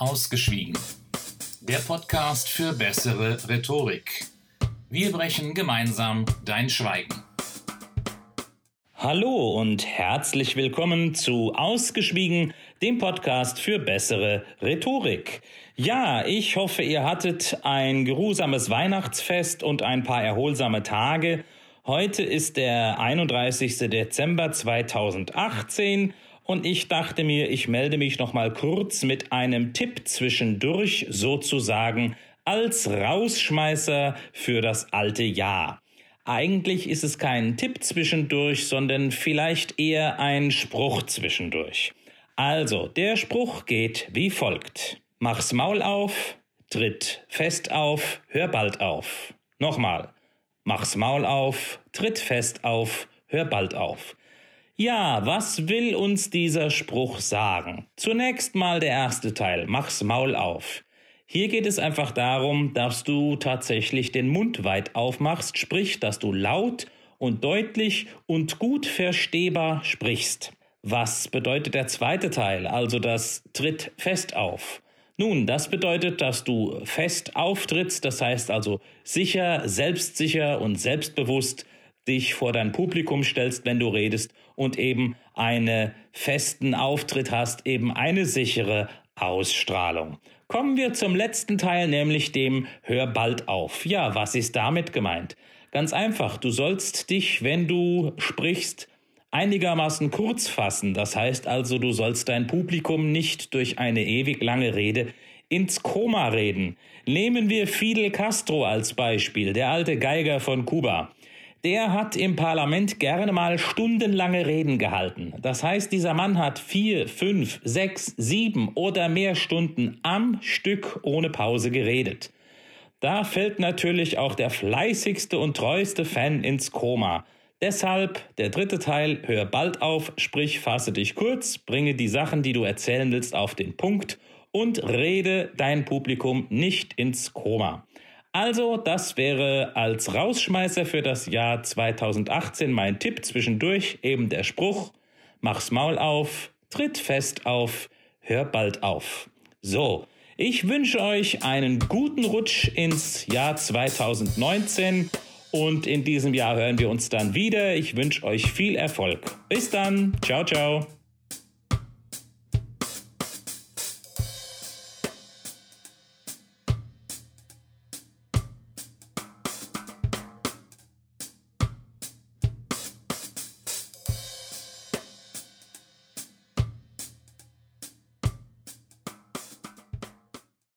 Ausgeschwiegen. Der Podcast für bessere Rhetorik. Wir brechen gemeinsam dein Schweigen. Hallo und herzlich willkommen zu Ausgeschwiegen, dem Podcast für bessere Rhetorik. Ja, ich hoffe, ihr hattet ein geruhsames Weihnachtsfest und ein paar erholsame Tage. Heute ist der 31. Dezember 2018 und ich dachte mir, ich melde mich noch mal kurz mit einem Tipp zwischendurch sozusagen als Rausschmeißer für das alte Jahr. Eigentlich ist es kein Tipp zwischendurch, sondern vielleicht eher ein Spruch zwischendurch. Also, der Spruch geht wie folgt. Mach's Maul auf, tritt fest auf, hör bald auf. Nochmal. Mach's Maul auf, tritt fest auf, hör bald auf. Ja, was will uns dieser Spruch sagen? Zunächst mal der erste Teil, mach's Maul auf. Hier geht es einfach darum, dass du tatsächlich den Mund weit aufmachst, sprich, dass du laut und deutlich und gut verstehbar sprichst. Was bedeutet der zweite Teil, also das Tritt fest auf? Nun, das bedeutet, dass du fest auftrittst, das heißt also sicher, selbstsicher und selbstbewusst dich vor dein Publikum stellst, wenn du redest und eben einen festen Auftritt hast, eben eine sichere Ausstrahlung. Kommen wir zum letzten Teil, nämlich dem Hör bald auf. Ja, was ist damit gemeint? Ganz einfach, du sollst dich, wenn du sprichst, einigermaßen kurz fassen. Das heißt also, du sollst dein Publikum nicht durch eine ewig lange Rede ins Koma reden. Nehmen wir Fidel Castro als Beispiel, der alte Geiger von Kuba. Der hat im Parlament gerne mal stundenlange Reden gehalten. Das heißt, dieser Mann hat vier, fünf, sechs, sieben oder mehr Stunden am Stück ohne Pause geredet. Da fällt natürlich auch der fleißigste und treueste Fan ins Koma. Deshalb der dritte Teil, hör bald auf, sprich, fasse dich kurz, bringe die Sachen, die du erzählen willst, auf den Punkt und rede dein Publikum nicht ins Koma. Also, das wäre als Rausschmeißer für das Jahr 2018 mein Tipp zwischendurch, eben der Spruch, mach's Maul auf, tritt fest auf, hör bald auf. So, ich wünsche euch einen guten Rutsch ins Jahr 2019 und in diesem Jahr hören wir uns dann wieder. Ich wünsche euch viel Erfolg. Bis dann, ciao, ciao.